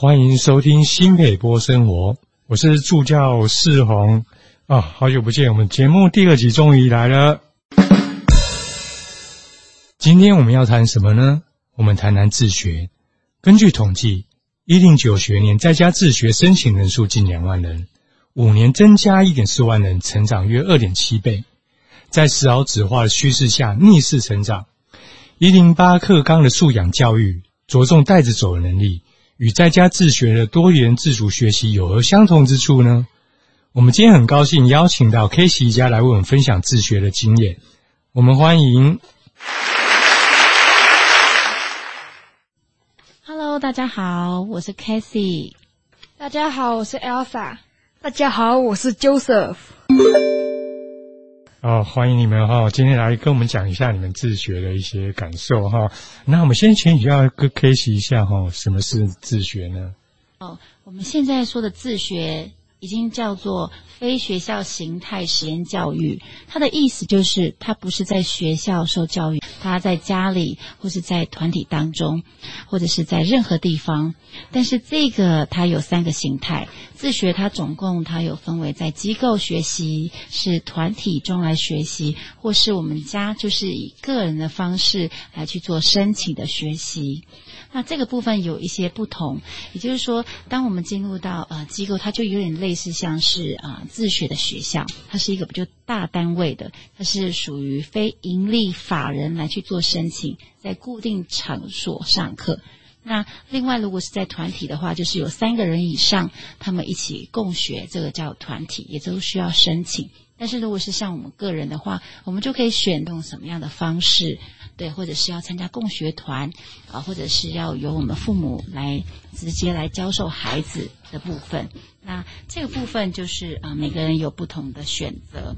欢迎收听新北波生活，我是助教世宏啊，好久不见，我们节目第二集终于来了。今天我们要谈什么呢？我们谈谈自学。根据统计，一零九学年在家自学申请人数近两万人，五年增加一点四万人，成长约二点七倍。在实劳指化的趋势下，逆势成长。一零八课纲的素养教育着重带着走的能力，与在家自学的多元自主学习有何相同之处呢？我们今天很高兴邀请到 Casey 一家来为我们分享自学的经验。我们欢迎。Hello，大家好，我是 Casey。大家好，我是 Elsa。大家好，我是 Joseph。哦，欢迎你们哈！今天来跟我们讲一下你们自学的一些感受哈。那我们先请你要跟 case 一下哈，什么是自学呢？哦，我们现在说的自学。已经叫做非学校形态实验教育，它的意思就是，它不是在学校受教育，它在家里或是在团体当中，或者是在任何地方。但是这个它有三个形态，自学它总共它有分为在机构学习，是团体中来学习，或是我们家就是以个人的方式来去做申请的学习。那这个部分有一些不同，也就是说，当我们进入到呃机构，它就有点类似像是啊、呃、自学的学校，它是一个比较大单位的，它是属于非营利法人来去做申请，在固定场所上课。那另外，如果是在团体的话，就是有三个人以上，他们一起共学，这个叫团体，也都需要申请。但是如果是像我们个人的话，我们就可以选用什么样的方式。对，或者是要参加共学团啊，或者是要由我们父母来直接来教授孩子的部分。那这个部分就是啊，每个人有不同的选择。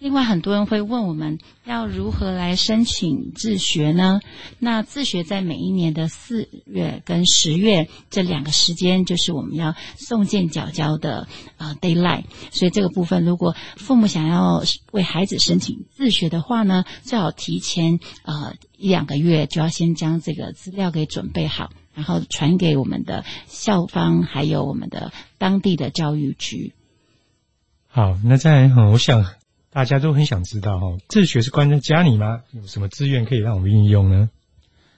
另外，很多人会问我们要如何来申请自学呢？那自学在每一年的四月跟十月这两个时间，就是我们要送件缴交的呃 daylight。所以这个部分，如果父母想要为孩子申请自学的话呢，最好提前呃一两个月就要先将这个资料给准备好，然后传给我们的校方还有我们的当地的教育局。好，那再，我想。大家都很想知道哈，自学是关在家里吗？有什么资源可以让我们运用呢？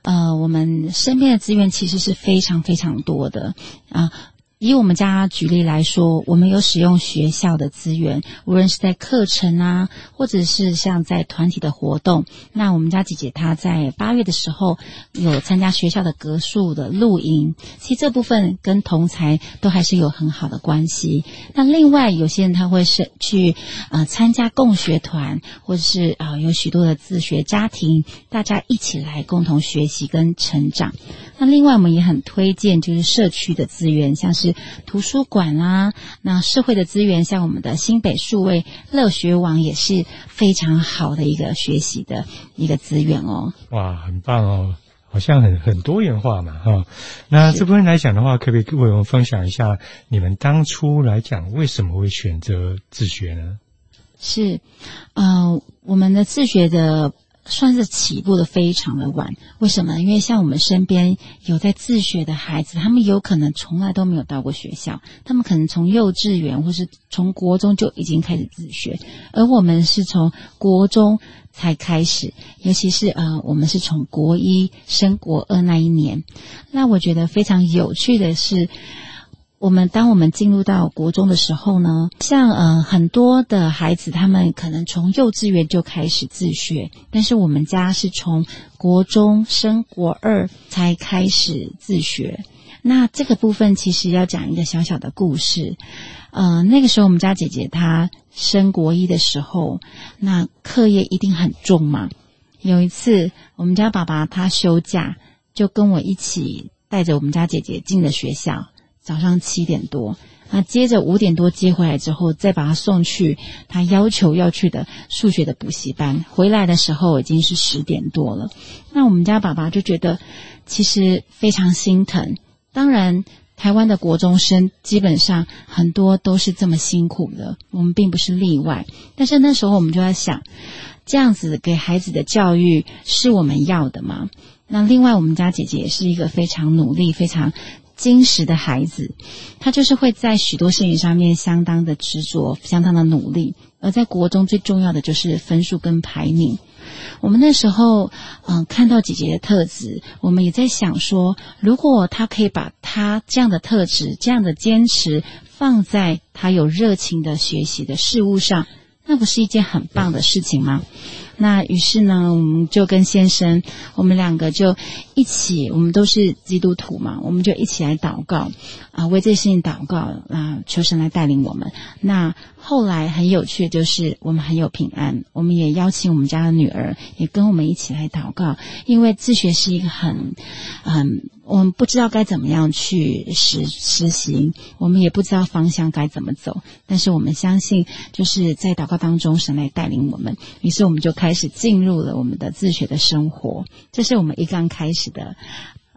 呃，我们身边的资源其实是非常非常多的啊。以我们家举例来说，我们有使用学校的资源，无论是在课程啊，或者是像在团体的活动。那我们家姐姐她在八月的时候有参加学校的格数的露营，其实这部分跟同侪都还是有很好的关系。那另外有些人他会是去呃参加共学团，或者是啊、有许多的自学家庭，大家一起来共同学习跟成长。那另外我们也很推荐就是社区的资源，像是图书馆啦，那社会的资源，像我们的新北数位乐学网也是非常好的一个学习的一个资源哦。哇，很棒哦，好像很很多元化嘛，哈、哦。那这部分来讲的话，可不可以跟我们分享一下你们当初来讲为什么会选择自学呢？是，呃，我们的自学的。算是起步的非常的晚，为什么？因为像我们身边有在自学的孩子，他们有可能从来都没有到过学校，他们可能从幼稚园或是从国中就已经开始自学，而我们是从国中才开始，尤其是呃，我们是从国一升国二那一年，那我觉得非常有趣的是。我们当我们进入到国中的时候呢，像呃很多的孩子，他们可能从幼稚园就开始自学，但是我们家是从国中升国二才开始自学。那这个部分其实要讲一个小小的故事。呃，那个时候我们家姐姐她升国一的时候，那课业一定很重嘛。有一次，我们家爸爸他休假，就跟我一起带着我们家姐姐进了学校。早上七点多，那接着五点多接回来之后，再把他送去他要求要去的数学的补习班。回来的时候已经是十点多了。那我们家爸爸就觉得其实非常心疼。当然，台湾的国中生基本上很多都是这么辛苦的，我们并不是例外。但是那时候我们就在想，这样子给孩子的教育是我们要的吗？那另外，我们家姐姐也是一个非常努力、非常金石的孩子，他就是会在许多事情上面相当的执着，相当的努力。而在国中最重要的就是分数跟排名。我们那时候，嗯、看到姐姐的特质，我们也在想说，如果他可以把他这样的特质、这样的坚持放在他有热情的学习的事物上，那不是一件很棒的事情吗？那于是呢，我们就跟先生，我们两个就一起，我们都是基督徒嘛，我们就一起来祷告啊，为这事情祷告啊，求神来带领我们。那后来很有趣就是，我们很有平安，我们也邀请我们家的女儿也跟我们一起来祷告，因为自学是一个很，嗯。我们不知道该怎么样去实实行，我们也不知道方向该怎么走，但是我们相信，就是在祷告当中，神来带领我们。于是我们就开始进入了我们的自学的生活。这是我们一刚开始的，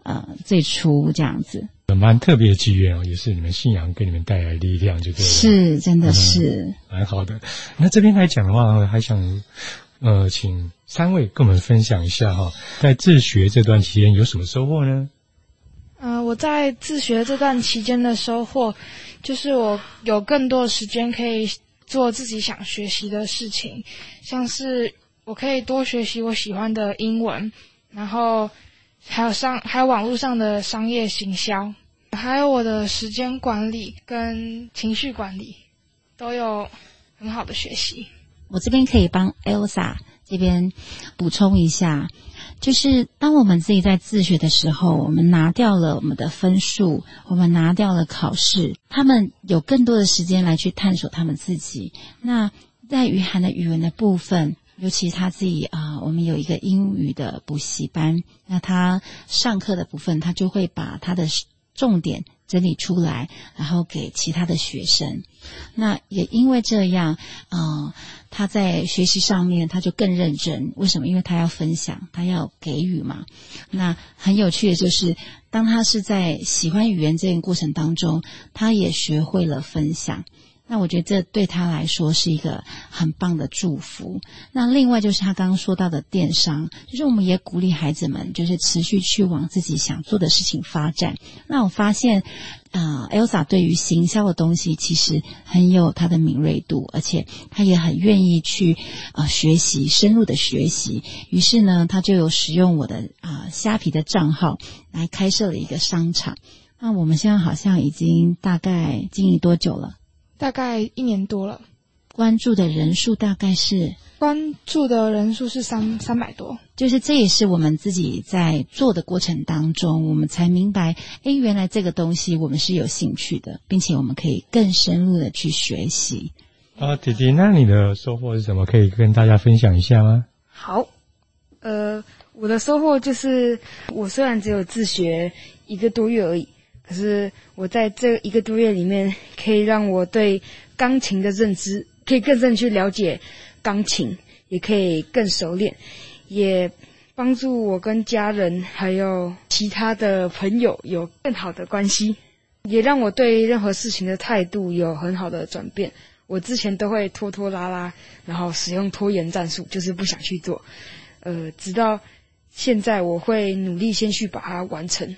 呃，最初这样子。蛮特别的机缘哦，也是你们信仰给你们带来力量，就对了。是，真的是蛮好的。那这边来讲的话，还想呃，请三位跟我们分享一下哈，在自学这段期间有什么收获呢？嗯、呃，我在自学这段期间的收获，就是我有更多的时间可以做自己想学习的事情，像是我可以多学习我喜欢的英文，然后还有商还有网络上的商业行销，还有我的时间管理跟情绪管理，都有很好的学习。我这边可以帮 Elsa 这边补充一下。就是当我们自己在自学的时候，我们拿掉了我们的分数，我们拿掉了考试，他们有更多的时间来去探索他们自己。那在于涵的语文的部分，尤其他自己啊、我们有一个英语的补习班，那他上课的部分，他就会把他的重点整理出来，然后给其他的学生。那也因为这样，啊、他在学习上面，他就更认真。为什么？因为他要分享，他要给予嘛。那很有趣的就是，当他是在喜欢语言这个过程当中，他也学会了分享。那我觉得这对他来说是一个很棒的祝福。那另外就是他刚刚说到的电商，就是我们也鼓励孩子们，就是持续去往自己想做的事情发展。那我发现，啊、，Elsa 对于行销的东西其实很有他的敏锐度，而且他也很愿意去啊、学习，深入的学习。于是呢，他就有使用我的啊、虾皮的账号来开设了一个商场。那我们现在好像已经大概经营多久了？大概一年多了，关注的人数大概是关注的人数是三三百多，就是这也是我们自己在做的过程当中，我们才明白，哎，原来这个东西我们是有兴趣的，并且我们可以更深入的去学习。啊，弟弟，那你的收获是什么？可以跟大家分享一下吗？好，呃，我的收获就是，我虽然只有自学一个多月而已。可是我在这一个多月里面，可以让我对钢琴的认知可以更深去了解钢琴，也可以更熟练，也帮助我跟家人还有其他的朋友有更好的关系，也让我对任何事情的态度有很好的转变。我之前都会拖拖拉拉，然后使用拖延战术，就是不想去做。呃，直到现在，我会努力先去把它完成。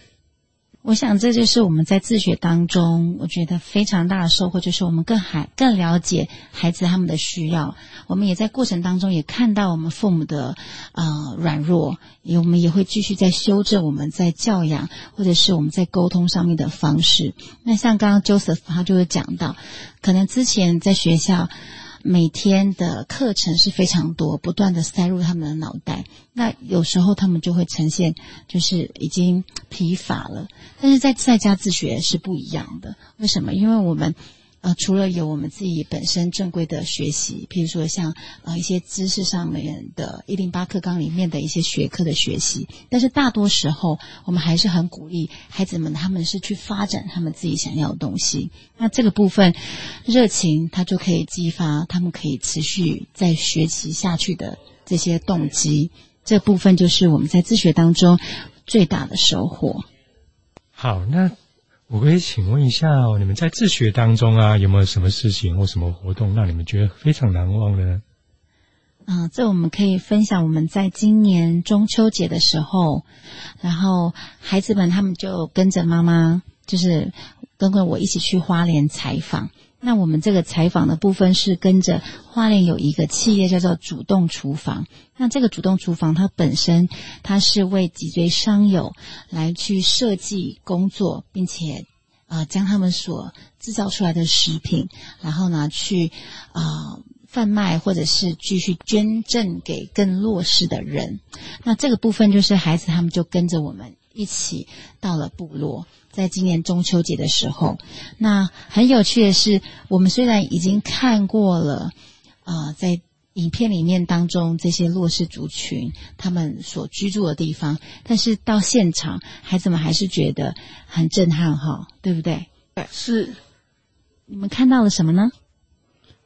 我想这就是我们在自学当中，我觉得非常大的收获，就是我们更还更了解孩子他们的需要。我们也在过程当中也看到我们父母的呃软弱，也我们也会继续在修正我们在教养或者是我们在沟通上面的方式。那像刚刚 Joseph 他就会讲到，可能之前在学校。每天的课程是非常多，不断的塞入他们的脑袋。那有时候他们就会呈现，就是已经疲乏了。但是在在家自学是不一样的。为什么？因为我们。呃，除了有我们自己本身正规的学习，譬如说像呃一些知识上面的一零八课纲里面的一些学科的学习，但是大多时候我们还是很鼓励孩子们，他们是去发展他们自己想要的东西。那这个部分热情，它就可以激发他们可以持续再学习下去的这些动机。这部分就是我们在自学当中最大的收获。好，那。我可以请问一下哦，你们在自学当中啊，有没有什么事情或什么活动让你们觉得非常难忘的呢？啊、这我们可以分享。我们在今年中秋节的时候，然后孩子们他们就跟着妈妈就是跟着我一起去花莲采访。那我们这个采访的部分是跟着花莲有一个企业叫做主动厨房。那这个主动厨房它本身它是为脊椎伤友来去设计工作，并且啊、将他们所制造出来的食品，然后呢去啊、贩卖或者是继续捐赠给更弱势的人。那这个部分就是孩子他们就跟着我们一起到了部落。在今年中秋节的时候，那很有趣的是，我们虽然已经看过了，啊、呃，在影片里面当中这些弱势族群他们所居住的地方，但是到现场，孩子们还是觉得很震撼，哈，对不对？对，是。你们看到了什么呢？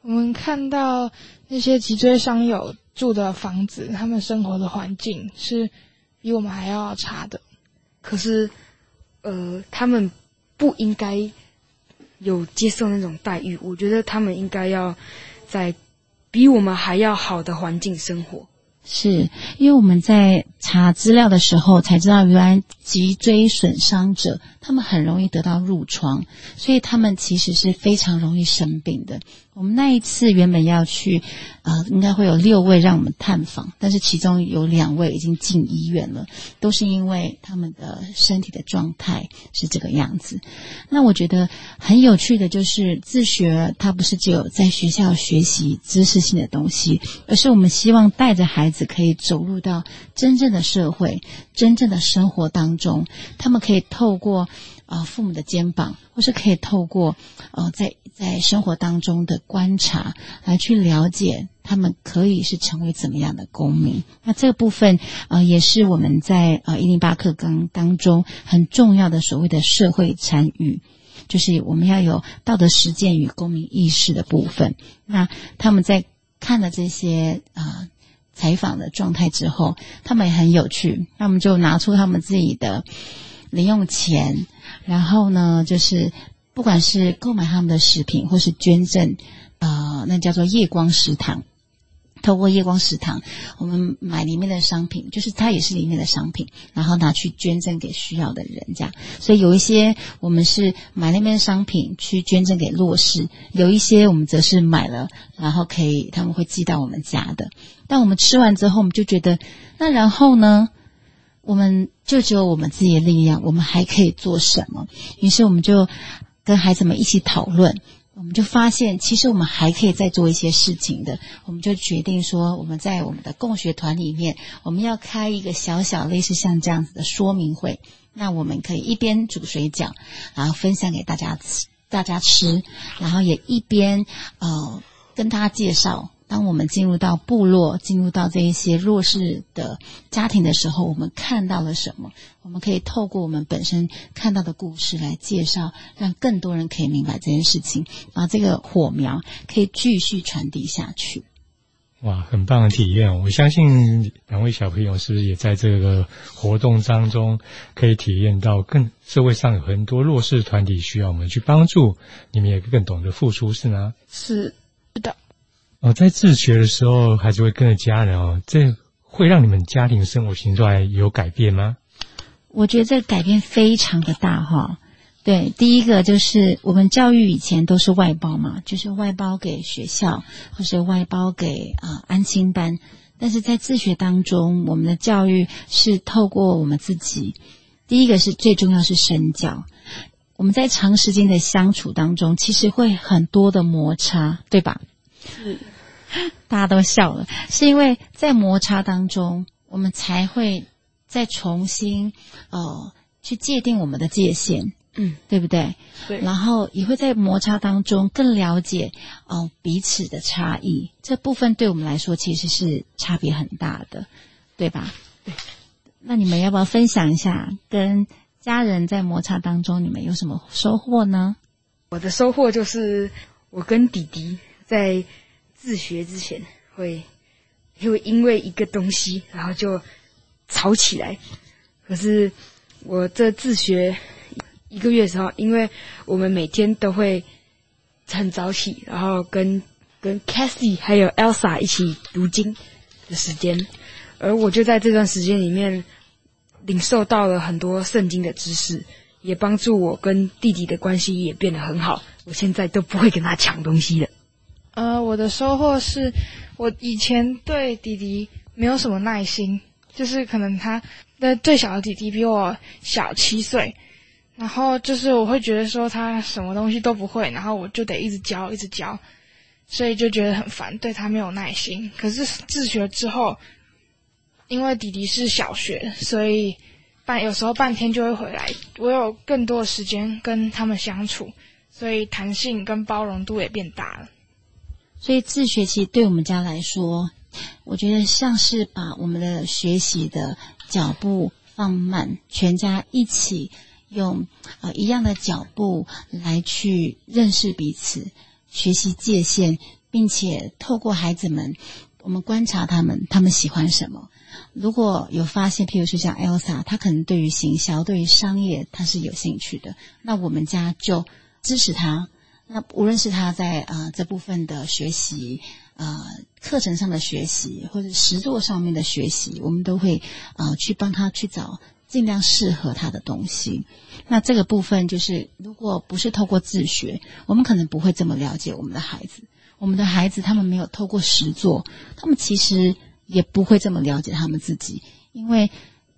我们看到那些脊椎伤友住的房子，他们生活的环境是比我们还要差的，可是。呃，他们不应该有接受那种待遇。我觉得他们应该要在比我们还要好的环境生活。是因为我们在查资料的时候才知道，原来脊椎损伤者他们很容易得到褥疮，所以他们其实是非常容易生病的。我们那一次原本要去，呃，应该会有六位让我们探访，但是其中有两位已经进医院了，都是因为他们的身体的状态是这个样子。那我觉得很有趣的就是自学，它不是只有在学校学习知识性的东西，而是我们希望带着孩子可以走入到真正的社会、真正的生活当中，他们可以透过。啊、父母的肩膀，或是可以透过呃，在在生活当中的观察，来去了解他们可以是成为怎么样的公民。那这个部分，呃，也是我们在呃一零八课纲当中很重要的所谓的社会参与，就是我们要有道德实践与公民意识的部分。那他们在看了这些呃采访的状态之后，他们也很有趣，他们就拿出他们自己的。零用钱，然后呢，就是不管是购买他们的食品，或是捐赠，呃，那叫做夜光食堂。透过夜光食堂，我们买里面的商品，就是它也是里面的商品，然后拿去捐赠给需要的人家。所以有一些我们是买那边的商品去捐赠给弱势，有一些我们则是买了，然后可以他们会寄到我们家的。但我们吃完之后，我们就觉得，那然后呢？我们就只有我们自己的力量，我们还可以做什么？于是我们就跟孩子们一起讨论，我们就发现其实我们还可以再做一些事情的。我们就决定说，我们在我们的共学团里面，我们要开一个小小类似像这样子的说明会。那我们可以一边煮水饺，然后分享给大家吃，大家吃，然后也一边呃跟他介绍。当我们进入到部落，进入到这一些弱势的家庭的时候，我们看到了什么？我们可以透过我们本身看到的故事来介绍，让更多人可以明白这件事情，把这个火苗可以继续传递下去。哇，很棒的体验！我相信两位小朋友是不是也在这个活动当中可以体验到，更社会上有很多弱势团体需要我们去帮助，你们也更懂得付出，是吗？是，是的。哦，在自学的时候，孩子会跟着家人哦，这会让你们家庭生活形态有改变吗？我觉得这个改变非常的大哈。对，第一个就是我们教育以前都是外包嘛，就是外包给学校或是外包给啊、呃、安心班，但是在自学当中，我们的教育是透过我们自己。第一个是最重要是身教，我们在长时间的相处当中，其实会很多的摩擦，对吧？是。大家都笑了，是因为在摩擦当中，我们才会再重新呃去界定我们的界限，嗯，对不对？对。然后也会在摩擦当中更了解哦、呃、彼此的差异，这部分对我们来说其实是差别很大的，对吧？对。那你们要不要分享一下跟家人在摩擦当中你们有什么收获呢？我的收获就是我跟弟弟在。自学之前会，会因为一个东西，然后就吵起来。可是我这自学一个月的时候，因为我们每天都会很早起，然后跟跟 Cassie 还有 Elsa 一起读经的时间，而我就在这段时间里面领受到了很多圣经的知识，也帮助我跟弟弟的关系也变得很好。我现在都不会跟他抢东西了。呃，我的收获是，我以前对弟弟没有什么耐心，就是可能他的最小的弟弟比我小七岁，然后就是我会觉得说他什么东西都不会，然后我就得一直教，一直教，所以就觉得很烦，对他没有耐心。可是自学之后，因为弟弟是小学，所以。半有时候半天就会回来，我有更多的时间跟他们相处，所以弹性跟包容度也变大了。所以自学其实对我们家来说，我觉得像是把我们的学习的脚步放慢，全家一起用呃一样的脚步来去认识彼此，学习界限，并且透过孩子们，我们观察他们，他们喜欢什么。如果有发现，譬如说像 Elsa，她可能对于行销、对于商业，她是有兴趣的，那我们家就支持她。那无论是他在呃这部分的学习，呃课程上的学习，或者实作上面的学习，我们都会呃去帮他去找尽量适合他的东西。那这个部分就是，如果不是透过自学，我们可能不会这么了解我们的孩子。我们的孩子他们没有透过实作，他们其实。也不会这么了解他们自己，因为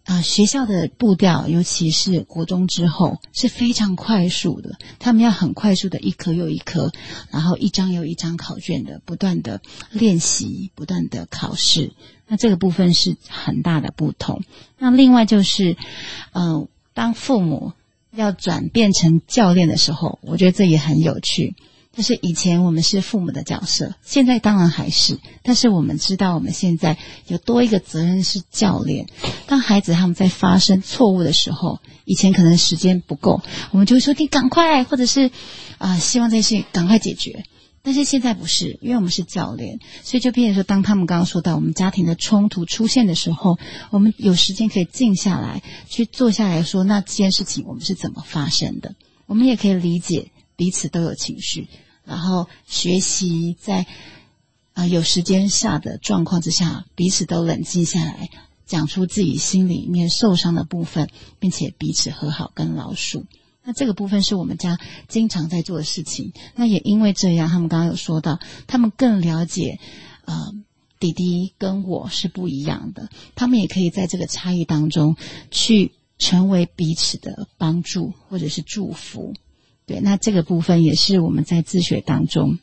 啊、学校的步调，尤其是国中之后是非常快速的，他们要很快速的一科又一科，然后一张又一张考卷的不断的练习，不断的考试。那这个部分是很大的不同。那另外就是，嗯、呃，当父母要转变成教练的时候，我觉得这也很有趣。就是以前我们是父母的角色，现在当然还是，但是我们知道我们现在有多一个责任是教练。当孩子他们在发生错误的时候，以前可能时间不够，我们就会说你赶快，或者是啊、希望这些赶快解决。但是现在不是，因为我们是教练，所以就变成说，当他们刚刚说到我们家庭的冲突出现的时候，我们有时间可以静下来去坐下来说，那这件事情我们是怎么发生的？我们也可以理解彼此都有情绪。然后学习在啊、有时间下的状况之下，彼此都冷静下来，讲出自己心里面受伤的部分，并且彼此和好跟老鼠。那这个部分是我们家经常在做的事情。那也因为这样，他们刚刚有说到，他们更了解呃弟弟跟我是不一样的，他们也可以在这个差异当中去成为彼此的帮助或者是祝福。对，那这个部分也是我们在自学当中，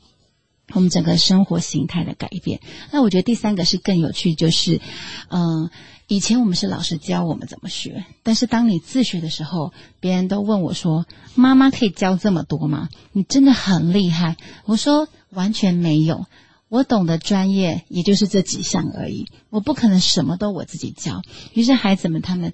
我们整个生活形态的改变。那我觉得第三个是更有趣，就是，嗯、以前我们是老师教我们怎么学，但是当你自学的时候，别人都问我说：“妈妈可以教这么多吗？你真的很厉害。”我说：“完全没有，我懂得专业也就是这几项而已，我不可能什么都我自己教。”于是孩子们他们，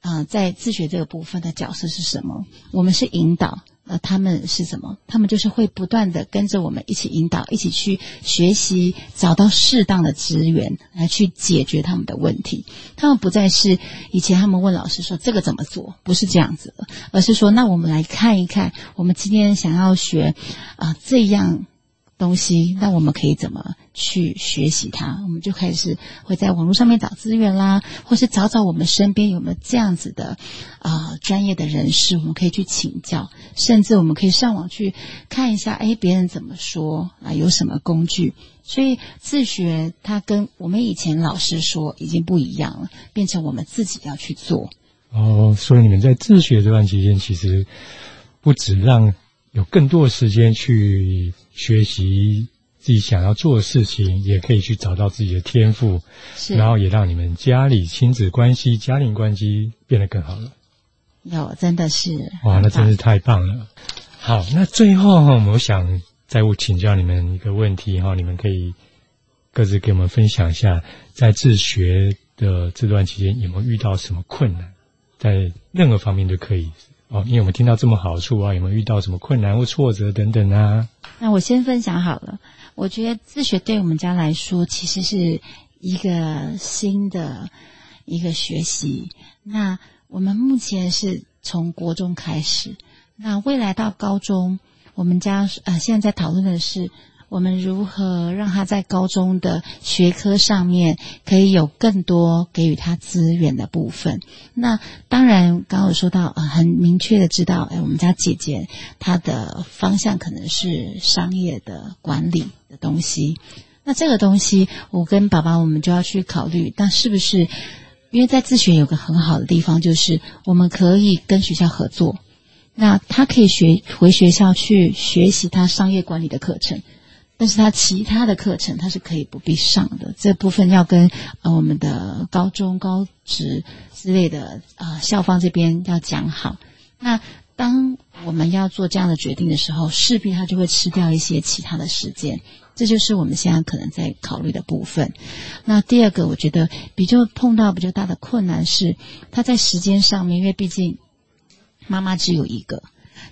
呃，在自学这个部分的角色是什么？我们是引导。呃，他们是什么？他们就是会不断的跟着我们一起引导，一起去学习，找到适当的资源来去解决他们的问题。他们不再是以前他们问老师说这个怎么做，不是这样子的，而是说那我们来看一看，我们今天想要学啊、这样。东西，那我们可以怎么去学习它？我们就开始会在网络上面找资源啦，或是找找我们身边有没有这样子的啊、专业的人士，我们可以去请教，甚至我们可以上网去看一下，哎，别人怎么说啊？有什么工具？所以自学它跟我们以前老师说已经不一样了，变成我们自己要去做。哦，所以你们在自学这段期间，其实不止让。有更多的时间去学习自己想要做的事情，也可以去找到自己的天赋，然后也让你们家里亲子关系、家庭关系变得更好了。有，真的是哇，那真是太棒了。好，那最后哈，我想再请教你们一个问题哈，你们可以各自给我们分享一下，在自学的这段期间有没有遇到什么困难，在任何方面都可以。哦，因为我们听到这么好处啊，有没有遇到什么困难或挫折等等啊？那我先分享好了。我觉得自学对我们家来说，其实是一个新的一个学习。那我们目前是从国中开始，那未来到高中，我们家呃现在在讨论的是，我们如何让他在高中的学科上面可以有更多给予他资源的部分。那当然，刚刚有说到，呃，很明确的知道，哎，我们家姐姐她的方向可能是商业的管理的东西。那这个东西，我跟爸爸我们就要去考虑，但是不是？因为在自学有个很好的地方，就是我们可以跟学校合作。那他可以学回学校去学习他商业管理的课程，但是他其他的课程他是可以不必上的。这部分要跟呃我们的高中、高职之类的啊、呃、校方这边要讲好。那当我们要做这样的决定的时候，势必他就会吃掉一些其他的时间。这就是我们现在可能在考虑的部分。那第二个，我觉得比较碰到比较大的困难是，他在时间上面，因为毕竟妈妈只有一个，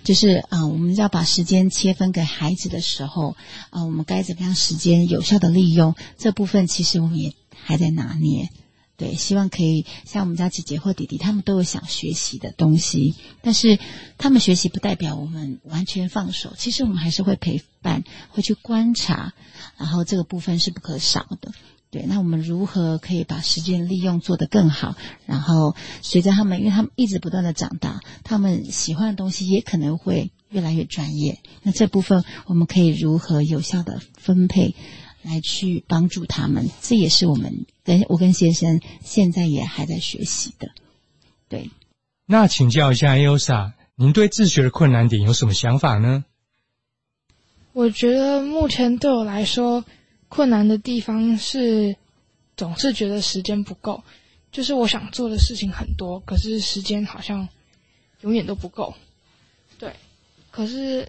就是啊、我们要把时间切分给孩子的时候，啊、我们该怎么样时间有效的利用？这部分其实我们也还在拿捏。对，希望可以像我们家姐姐或弟弟，他们都有想学习的东西，但是他们学习不代表我们完全放手。其实我们还是会陪伴，会去观察，然后这个部分是不可少的。对，那我们如何可以把时间利用做得更好？然后随着他们，因为他们一直不断的长大，他们喜欢的东西也可能会越来越专业。那这部分我们可以如何有效的分配？来去帮助他们，这也是我们跟我跟先生现在也还在学习的。对，那请教一下 Elsa，您对自学的困难点有什么想法呢？我觉得目前对我来说，困难的地方是总是觉得时间不够，就是我想做的事情很多，可是时间好像永远都不够。对，可是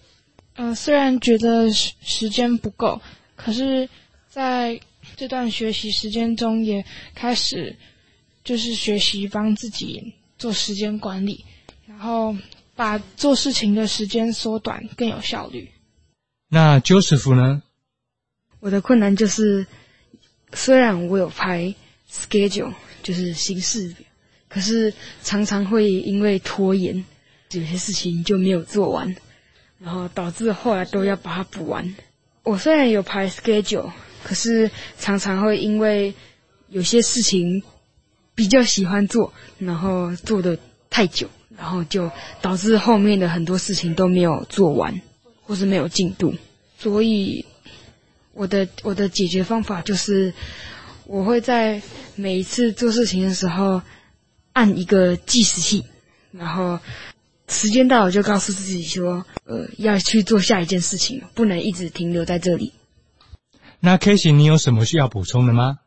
嗯、呃，虽然觉得时时间不够，可是。在这段学习时间中，也开始就是学习帮自己做时间管理，然后把做事情的时间缩短，更有效率。那 Joseph 呢？我的困难就是，虽然我有排 schedule，就是行事表，可是常常会因为拖延，有些事情就没有做完，然后导致后来都要把它补完。我虽然有排 schedule。可是常常会因为有些事情比较喜欢做，然后做的太久，然后就导致后面的很多事情都没有做完，或是没有进度。所以我的我的解决方法就是，我会在每一次做事情的时候按一个计时器，然后时间到了就告诉自己说，呃，要去做下一件事情，不能一直停留在这里。那 Casey，你有什么需要补充的吗？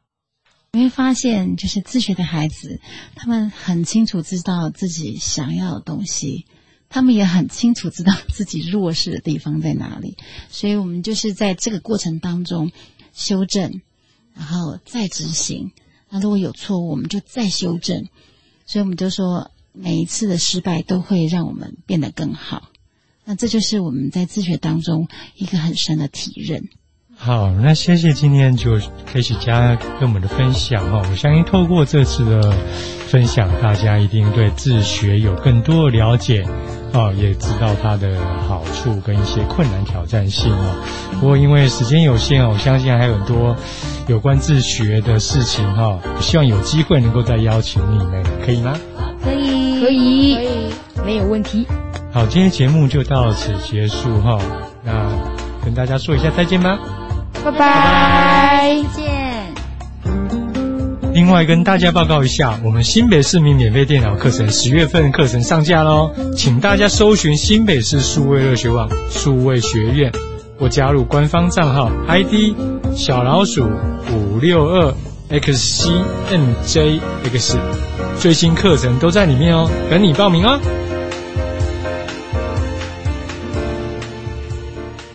你会发现，就是自学的孩子，他们很清楚知道自己想要的东西，他们也很清楚知道自己弱势的地方在哪里。所以，我们就是在这个过程当中修正，然后再执行。那如果有错误，我们就再修正。所以，我们就说，每一次的失败都会让我们变得更好。那这就是我们在自学当中一个很深的体认。好，那谢谢今天就开始加跟我们的分享哦。我相信透过这次的分享，大家一定对自学有更多的了解哦，也知道它的好处跟一些困难挑战性哦。不过因为时间有限哦，我相信还有很多有关自学的事情哈。希望有机会能够再邀请你们，可以吗？可以，可以，可以，没有问题。好，今天节目就到此结束哈。那跟大家说一下再见吧。拜拜，再见。另外跟大家报告一下，我们新北市民免费电脑课程十月份课程上架喽，请大家搜寻新北市数位热学网数位学院，或加入官方账号 ID 小老鼠五六二 xcnjx，最新课程都在里面哦，等你报名哦。